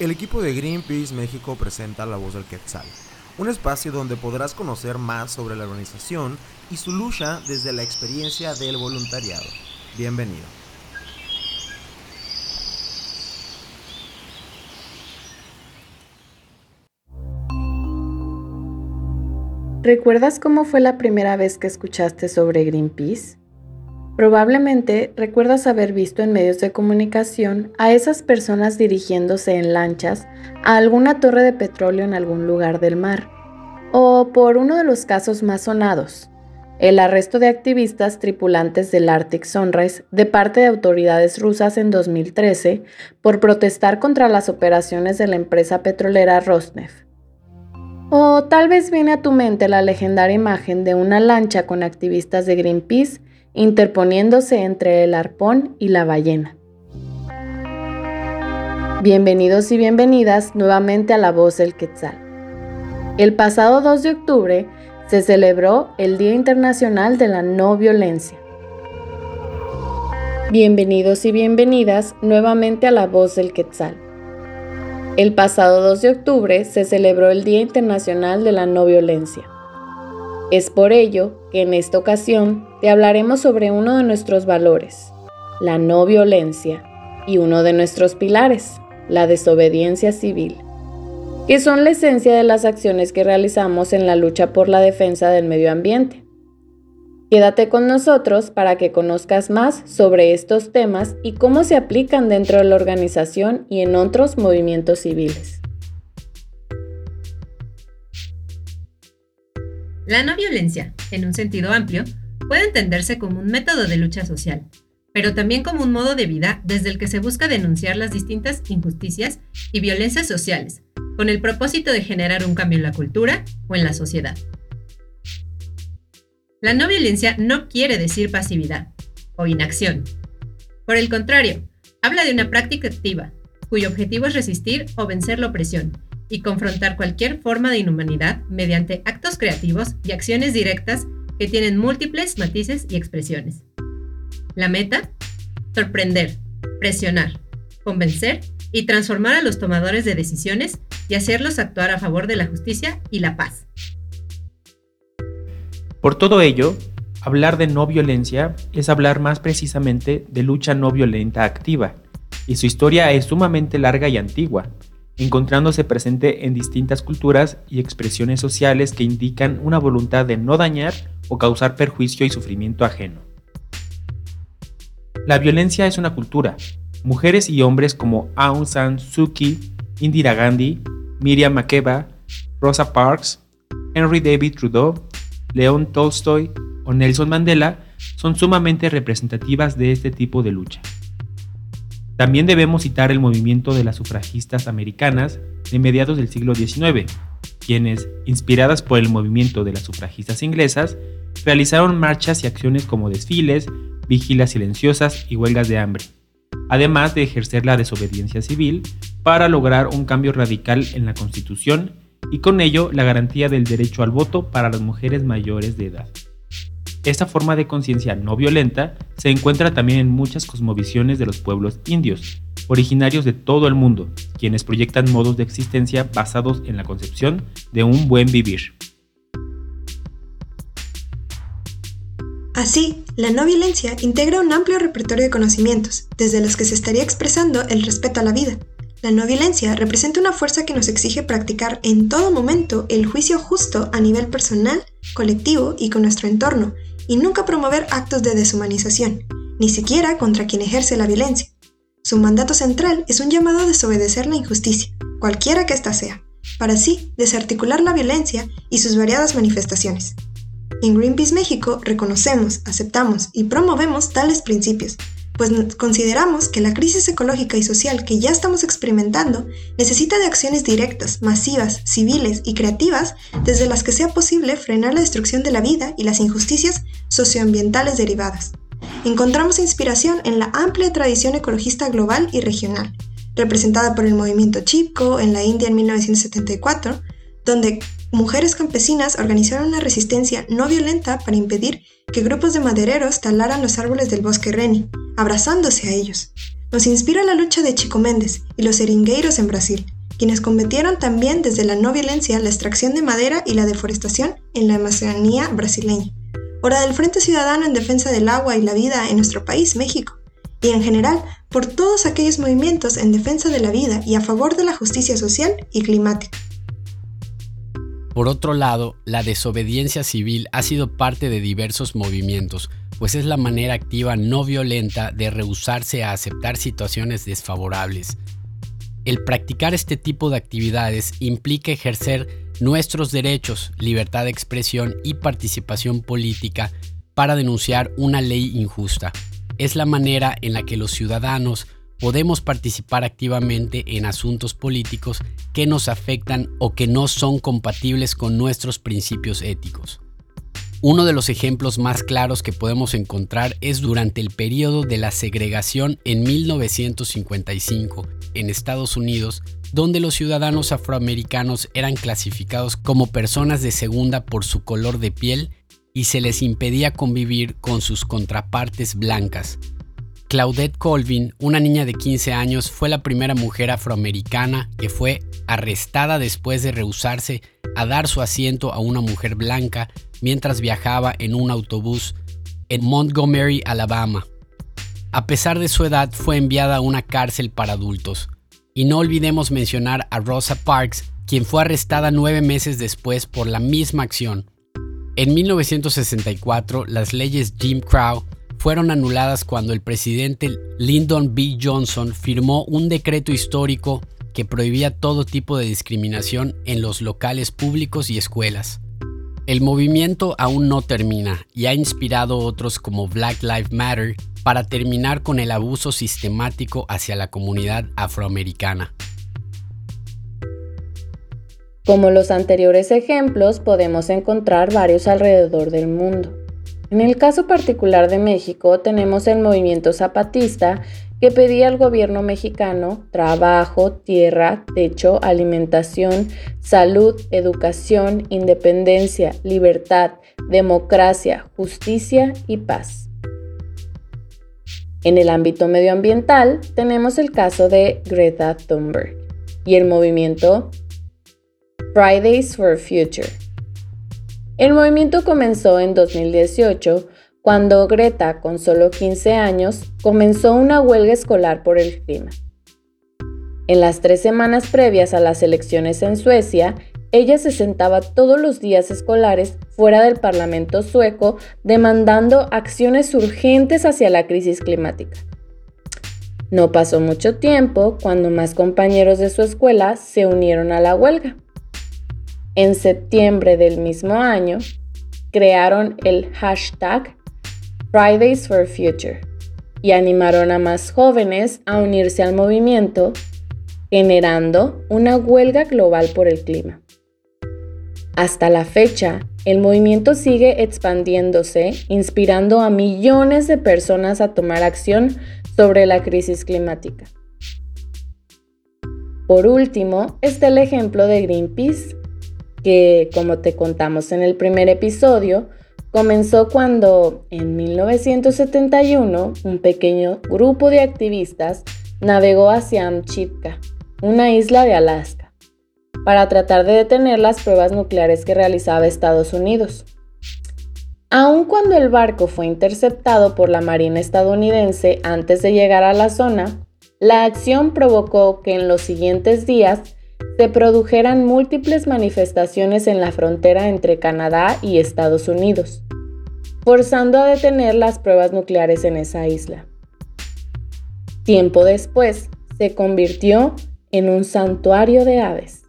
El equipo de Greenpeace México presenta La Voz del Quetzal, un espacio donde podrás conocer más sobre la organización y su lucha desde la experiencia del voluntariado. Bienvenido. ¿Recuerdas cómo fue la primera vez que escuchaste sobre Greenpeace? Probablemente recuerdas haber visto en medios de comunicación a esas personas dirigiéndose en lanchas a alguna torre de petróleo en algún lugar del mar. O por uno de los casos más sonados, el arresto de activistas tripulantes del Arctic Sunrise de parte de autoridades rusas en 2013 por protestar contra las operaciones de la empresa petrolera Rosneft. O tal vez viene a tu mente la legendaria imagen de una lancha con activistas de Greenpeace interponiéndose entre el arpón y la ballena. Bienvenidos y bienvenidas nuevamente a La Voz del Quetzal. El pasado 2 de octubre se celebró el Día Internacional de la No Violencia. Bienvenidos y bienvenidas nuevamente a La Voz del Quetzal. El pasado 2 de octubre se celebró el Día Internacional de la No Violencia. Es por ello que en esta ocasión te hablaremos sobre uno de nuestros valores, la no violencia, y uno de nuestros pilares, la desobediencia civil, que son la esencia de las acciones que realizamos en la lucha por la defensa del medio ambiente. Quédate con nosotros para que conozcas más sobre estos temas y cómo se aplican dentro de la organización y en otros movimientos civiles. La no violencia, en un sentido amplio, puede entenderse como un método de lucha social, pero también como un modo de vida desde el que se busca denunciar las distintas injusticias y violencias sociales, con el propósito de generar un cambio en la cultura o en la sociedad. La no violencia no quiere decir pasividad o inacción. Por el contrario, habla de una práctica activa, cuyo objetivo es resistir o vencer la opresión y confrontar cualquier forma de inhumanidad mediante actos creativos y acciones directas que tienen múltiples matices y expresiones. La meta, sorprender, presionar, convencer y transformar a los tomadores de decisiones y hacerlos actuar a favor de la justicia y la paz. Por todo ello, hablar de no violencia es hablar más precisamente de lucha no violenta activa, y su historia es sumamente larga y antigua, encontrándose presente en distintas culturas y expresiones sociales que indican una voluntad de no dañar o causar perjuicio y sufrimiento ajeno. La violencia es una cultura. Mujeres y hombres como Aung San Suu Kyi, Indira Gandhi, Miriam Makeba, Rosa Parks, Henry David Trudeau, León Tolstoy o Nelson Mandela son sumamente representativas de este tipo de lucha. También debemos citar el movimiento de las sufragistas americanas de mediados del siglo XIX, quienes, inspiradas por el movimiento de las sufragistas inglesas, realizaron marchas y acciones como desfiles, vigilas silenciosas y huelgas de hambre, además de ejercer la desobediencia civil para lograr un cambio radical en la Constitución y con ello la garantía del derecho al voto para las mujeres mayores de edad. Esta forma de conciencia no violenta se encuentra también en muchas cosmovisiones de los pueblos indios, originarios de todo el mundo, quienes proyectan modos de existencia basados en la concepción de un buen vivir. Así, la no violencia integra un amplio repertorio de conocimientos, desde los que se estaría expresando el respeto a la vida. La no violencia representa una fuerza que nos exige practicar en todo momento el juicio justo a nivel personal, colectivo y con nuestro entorno, y nunca promover actos de deshumanización, ni siquiera contra quien ejerce la violencia. Su mandato central es un llamado a desobedecer la injusticia, cualquiera que ésta sea, para así desarticular la violencia y sus variadas manifestaciones. En Greenpeace México reconocemos, aceptamos y promovemos tales principios, pues consideramos que la crisis ecológica y social que ya estamos experimentando necesita de acciones directas, masivas, civiles y creativas desde las que sea posible frenar la destrucción de la vida y las injusticias socioambientales derivadas. Encontramos inspiración en la amplia tradición ecologista global y regional, representada por el movimiento Chipko en la India en 1974, donde mujeres campesinas organizaron una resistencia no violenta para impedir que grupos de madereros talaran los árboles del bosque Reni, abrazándose a ellos. Nos inspira la lucha de Chico Méndez y los seringueiros en Brasil, quienes combatieron también desde la no violencia la extracción de madera y la deforestación en la Amazonía brasileña. Hora del Frente Ciudadano en defensa del agua y la vida en nuestro país, México, y en general por todos aquellos movimientos en defensa de la vida y a favor de la justicia social y climática. Por otro lado, la desobediencia civil ha sido parte de diversos movimientos, pues es la manera activa no violenta de rehusarse a aceptar situaciones desfavorables. El practicar este tipo de actividades implica ejercer nuestros derechos, libertad de expresión y participación política para denunciar una ley injusta. Es la manera en la que los ciudadanos podemos participar activamente en asuntos políticos que nos afectan o que no son compatibles con nuestros principios éticos. Uno de los ejemplos más claros que podemos encontrar es durante el periodo de la segregación en 1955 en Estados Unidos, donde los ciudadanos afroamericanos eran clasificados como personas de segunda por su color de piel y se les impedía convivir con sus contrapartes blancas, Claudette Colvin, una niña de 15 años, fue la primera mujer afroamericana que fue arrestada después de rehusarse a dar su asiento a una mujer blanca mientras viajaba en un autobús en Montgomery, Alabama. A pesar de su edad, fue enviada a una cárcel para adultos. Y no olvidemos mencionar a Rosa Parks, quien fue arrestada nueve meses después por la misma acción. En 1964, las leyes Jim Crow fueron anuladas cuando el presidente Lyndon B. Johnson firmó un decreto histórico que prohibía todo tipo de discriminación en los locales públicos y escuelas. El movimiento aún no termina y ha inspirado otros como Black Lives Matter para terminar con el abuso sistemático hacia la comunidad afroamericana. Como los anteriores ejemplos, podemos encontrar varios alrededor del mundo. En el caso particular de México tenemos el movimiento zapatista que pedía al gobierno mexicano trabajo, tierra, techo, alimentación, salud, educación, independencia, libertad, democracia, justicia y paz. En el ámbito medioambiental tenemos el caso de Greta Thunberg y el movimiento Fridays for Future el movimiento comenzó en 2018 cuando Greta, con solo 15 años, comenzó una huelga escolar por el clima. En las tres semanas previas a las elecciones en Suecia, ella se sentaba todos los días escolares fuera del Parlamento sueco demandando acciones urgentes hacia la crisis climática. No pasó mucho tiempo cuando más compañeros de su escuela se unieron a la huelga. En septiembre del mismo año, crearon el hashtag Fridays for Future y animaron a más jóvenes a unirse al movimiento, generando una huelga global por el clima. Hasta la fecha, el movimiento sigue expandiéndose, inspirando a millones de personas a tomar acción sobre la crisis climática. Por último, está el ejemplo de Greenpeace, que, como te contamos en el primer episodio, comenzó cuando en 1971 un pequeño grupo de activistas navegó hacia Amchitka, una isla de Alaska, para tratar de detener las pruebas nucleares que realizaba Estados Unidos. Aun cuando el barco fue interceptado por la Marina estadounidense antes de llegar a la zona, la acción provocó que en los siguientes días se produjeran múltiples manifestaciones en la frontera entre Canadá y Estados Unidos, forzando a detener las pruebas nucleares en esa isla. Tiempo después, se convirtió en un santuario de aves.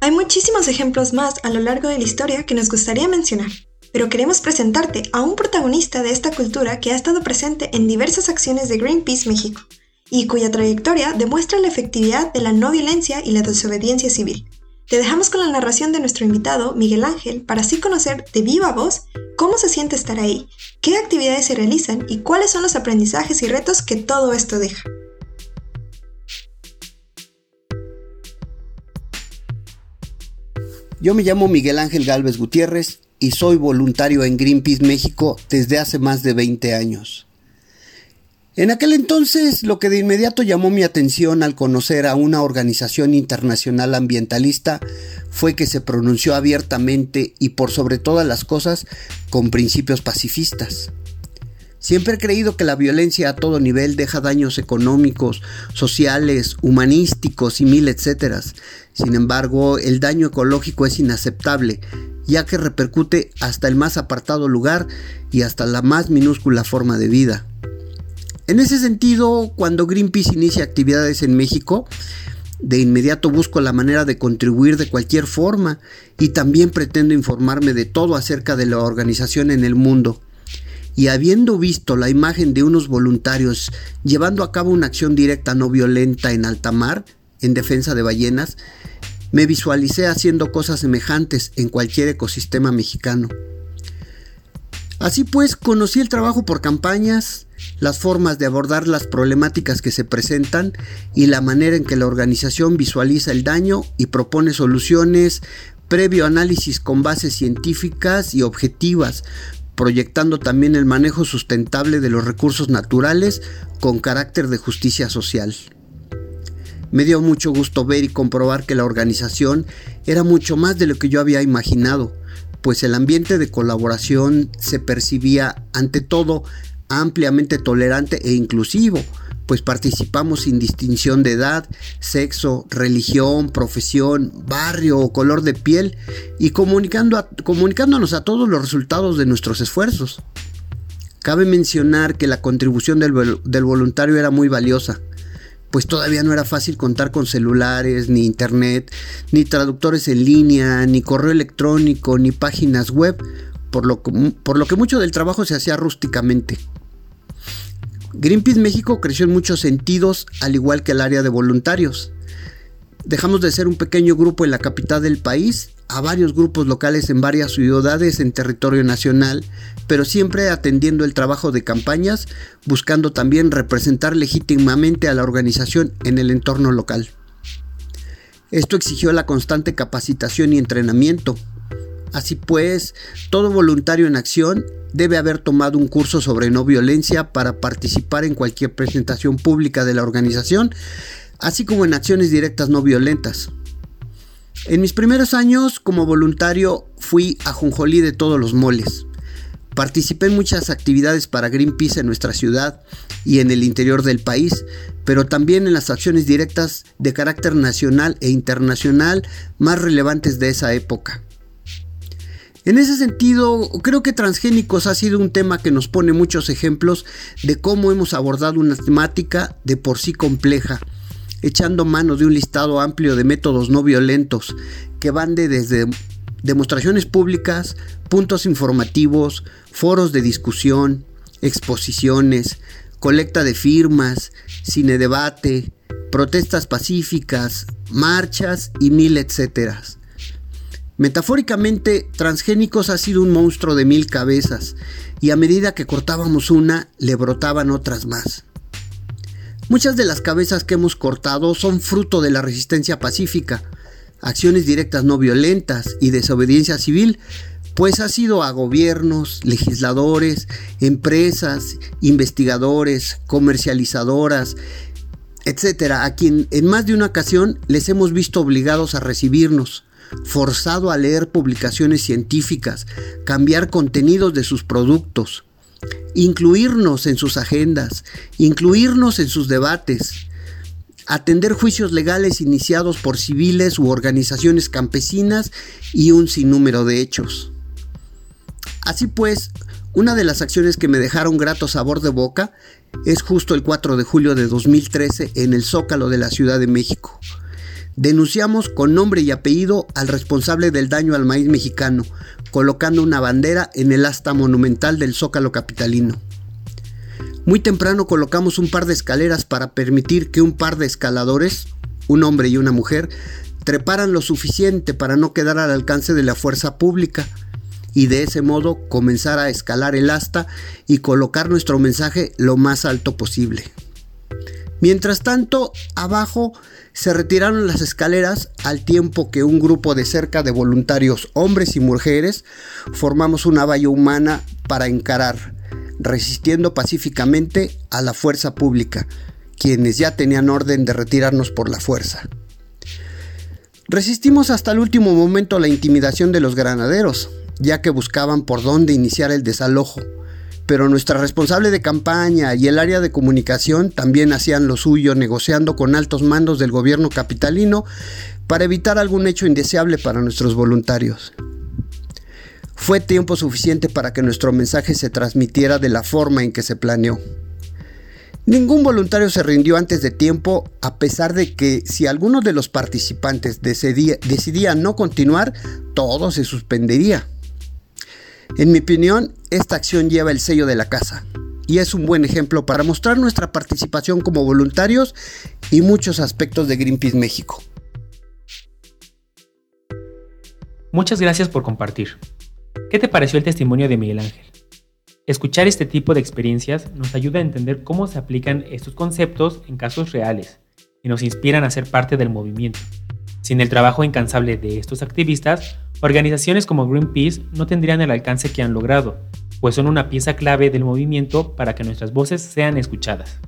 Hay muchísimos ejemplos más a lo largo de la historia que nos gustaría mencionar pero queremos presentarte a un protagonista de esta cultura que ha estado presente en diversas acciones de Greenpeace México y cuya trayectoria demuestra la efectividad de la no violencia y la desobediencia civil. Te dejamos con la narración de nuestro invitado, Miguel Ángel, para así conocer de viva voz cómo se siente estar ahí, qué actividades se realizan y cuáles son los aprendizajes y retos que todo esto deja. Yo me llamo Miguel Ángel Galvez Gutiérrez y soy voluntario en Greenpeace México desde hace más de 20 años. En aquel entonces lo que de inmediato llamó mi atención al conocer a una organización internacional ambientalista fue que se pronunció abiertamente y por sobre todas las cosas con principios pacifistas. Siempre he creído que la violencia a todo nivel deja daños económicos, sociales, humanísticos y mil etcéteras. Sin embargo, el daño ecológico es inaceptable, ya que repercute hasta el más apartado lugar y hasta la más minúscula forma de vida. En ese sentido, cuando Greenpeace inicia actividades en México, de inmediato busco la manera de contribuir de cualquier forma y también pretendo informarme de todo acerca de la organización en el mundo y habiendo visto la imagen de unos voluntarios llevando a cabo una acción directa no violenta en alta mar, en defensa de ballenas, me visualicé haciendo cosas semejantes en cualquier ecosistema mexicano. Así pues, conocí el trabajo por campañas, las formas de abordar las problemáticas que se presentan y la manera en que la organización visualiza el daño y propone soluciones previo análisis con bases científicas y objetivas, proyectando también el manejo sustentable de los recursos naturales con carácter de justicia social. Me dio mucho gusto ver y comprobar que la organización era mucho más de lo que yo había imaginado, pues el ambiente de colaboración se percibía ante todo ampliamente tolerante e inclusivo, pues participamos sin distinción de edad, sexo, religión, profesión, barrio o color de piel y comunicando comunicándonos a todos los resultados de nuestros esfuerzos. Cabe mencionar que la contribución del, voluntario era muy valiosa, pues todavía no era fácil contar con celulares, ni internet, ni traductores en línea, ni correo electrónico, ni páginas web, por lo que mucho del trabajo se hacía rústicamente. Greenpeace México creció en muchos sentidos, al igual que el área de voluntarios. Dejamos de ser un pequeño grupo en la capital del país a varios grupos locales en varias ciudades en territorio nacional, pero siempre atendiendo el trabajo de campañas, buscando también representar legítimamente a la organización en el entorno local. Esto exigió la constante capacitación y entrenamiento. Así pues, todo voluntario en acción debe haber tomado un curso sobre no violencia para participar en cualquier presentación pública de la organización, así como en acciones directas no violentas. En mis primeros años como voluntario fui a Junjolí de todos los moles. Participé en muchas actividades para Greenpeace en nuestra ciudad y en el interior del país, pero también en las acciones directas de carácter nacional e internacional más relevantes de esa época. En ese sentido, creo que transgénicos ha sido un tema que nos pone muchos ejemplos de cómo hemos abordado una temática de por sí compleja, echando mano de un listado amplio de métodos no violentos que van de desde demostraciones públicas, puntos informativos, foros de discusión, exposiciones, colecta de firmas, cine debate, protestas pacíficas, marchas y mil etcéteras. Metafóricamente, Transgénicos ha sido un monstruo de mil cabezas, y a medida que cortábamos una, le brotaban otras más. Muchas de las cabezas que hemos cortado son fruto de la resistencia pacífica, acciones directas no violentas y desobediencia civil, pues ha sido a gobiernos, legisladores, empresas, investigadores, comercializadoras, etcétera, a quien en más de una ocasión les hemos visto obligados a recibirnos, forzado a leer publicaciones científicas, cambiar contenidos de sus productos, incluirnos en sus agendas, incluirnos en sus debates, atender juicios legales iniciados por civiles u organizaciones campesinas y un sinnúmero de hechos. Así pues, una de las acciones que me dejaron grato sabor de boca es justo el 4 de julio de 2013 en el Zócalo de la Ciudad de México Denunciamos con nombre y apellido al responsable del daño al maíz mexicano, colocando una bandera en el asta monumental del zócalo capitalino. Muy temprano colocamos un par de escaleras para permitir que un par de escaladores, un hombre y una mujer, treparan lo suficiente para no quedar al alcance de la fuerza pública y de ese modo comenzar a escalar el asta y colocar nuestro mensaje lo más alto posible. Mientras tanto, abajo se retiraron las escaleras al tiempo que un grupo de cerca de voluntarios, hombres y mujeres, formamos una valla humana para encarar, resistiendo pacíficamente a la fuerza pública, quienes ya tenían orden de retirarnos por la fuerza. Resistimos hasta el último momento la intimidación de los granaderos, ya que buscaban por dónde iniciar el desalojo pero nuestra responsable de campaña y el área de comunicación también hacían lo suyo negociando con altos mandos del gobierno capitalino para evitar algún hecho indeseable para nuestros voluntarios. Fue tiempo suficiente para que nuestro mensaje se transmitiera de la forma en que se planeó. Ningún voluntario se rindió antes de tiempo, a pesar de que si alguno de los participantes decidía, decidía no continuar, todo se suspendería. En mi opinión, esta acción lleva el sello de la casa y es un buen ejemplo para mostrar nuestra participación como voluntarios y muchos aspectos de Greenpeace México. Muchas gracias por compartir. ¿Qué te pareció el testimonio de Miguel Ángel? Escuchar este tipo de experiencias nos ayuda a entender cómo se aplican estos conceptos en casos reales y nos inspiran a ser parte del movimiento. Sin el trabajo incansable de estos activistas, Organizaciones como Greenpeace no tendrían el alcance que han logrado, pues son una pieza clave del movimiento para que nuestras voces sean escuchadas.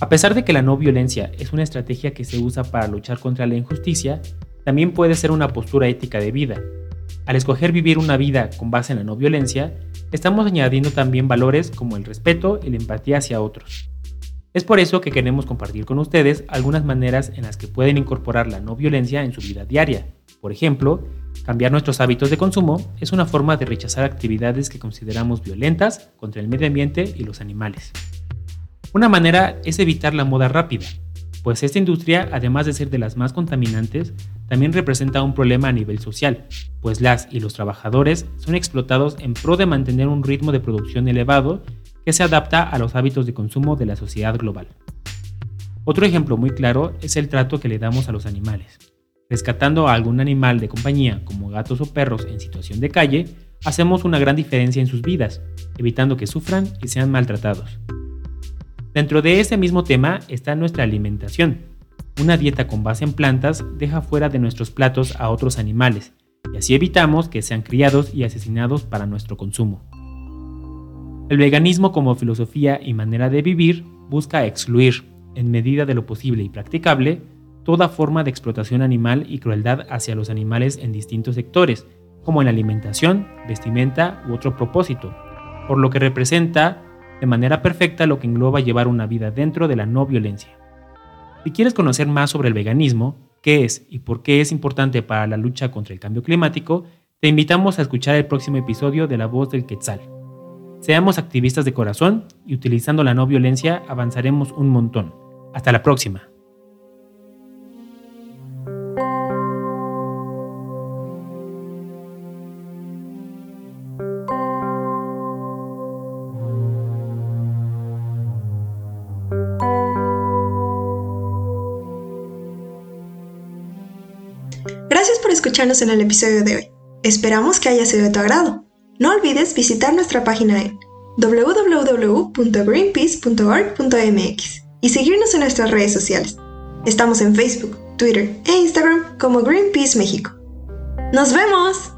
A pesar de que la no violencia es una estrategia que se usa para luchar contra la injusticia, también puede ser una postura ética de vida. Al escoger vivir una vida con base en la no violencia, estamos añadiendo también valores como el respeto y la empatía hacia otros. Es por eso que queremos compartir con ustedes algunas maneras en las que pueden incorporar la no violencia en su vida diaria. Por ejemplo, cambiar nuestros hábitos de consumo es una forma de rechazar actividades que consideramos violentas contra el medio ambiente y los animales. Una manera es evitar la moda rápida, pues esta industria, además de ser de las más contaminantes, también representa un problema a nivel social, pues las y los trabajadores son explotados en pro de mantener un ritmo de producción elevado que se adapta a los hábitos de consumo de la sociedad global. Otro ejemplo muy claro es el trato que le damos a los animales. Rescatando a algún animal de compañía como gatos o perros en situación de calle, hacemos una gran diferencia en sus vidas, evitando que sufran y sean maltratados. Dentro de ese mismo tema está nuestra alimentación. Una dieta con base en plantas deja fuera de nuestros platos a otros animales, y así evitamos que sean criados y asesinados para nuestro consumo. El veganismo como filosofía y manera de vivir busca excluir, en medida de lo posible y practicable, toda forma de explotación animal y crueldad hacia los animales en distintos sectores, como en alimentación, vestimenta u otro propósito, por lo que representa de manera perfecta lo que engloba llevar una vida dentro de la no violencia. Si quieres conocer más sobre el veganismo, qué es y por qué es importante para la lucha contra el cambio climático, te invitamos a escuchar el próximo episodio de La Voz del Quetzal. Seamos activistas de corazón y utilizando la no violencia avanzaremos un montón. Hasta la próxima. Gracias por escucharnos en el episodio de hoy. Esperamos que haya sido de tu agrado. No olvides visitar nuestra página en www.greenpeace.org.mx y seguirnos en nuestras redes sociales. Estamos en Facebook, Twitter e Instagram como Greenpeace México. ¡Nos vemos!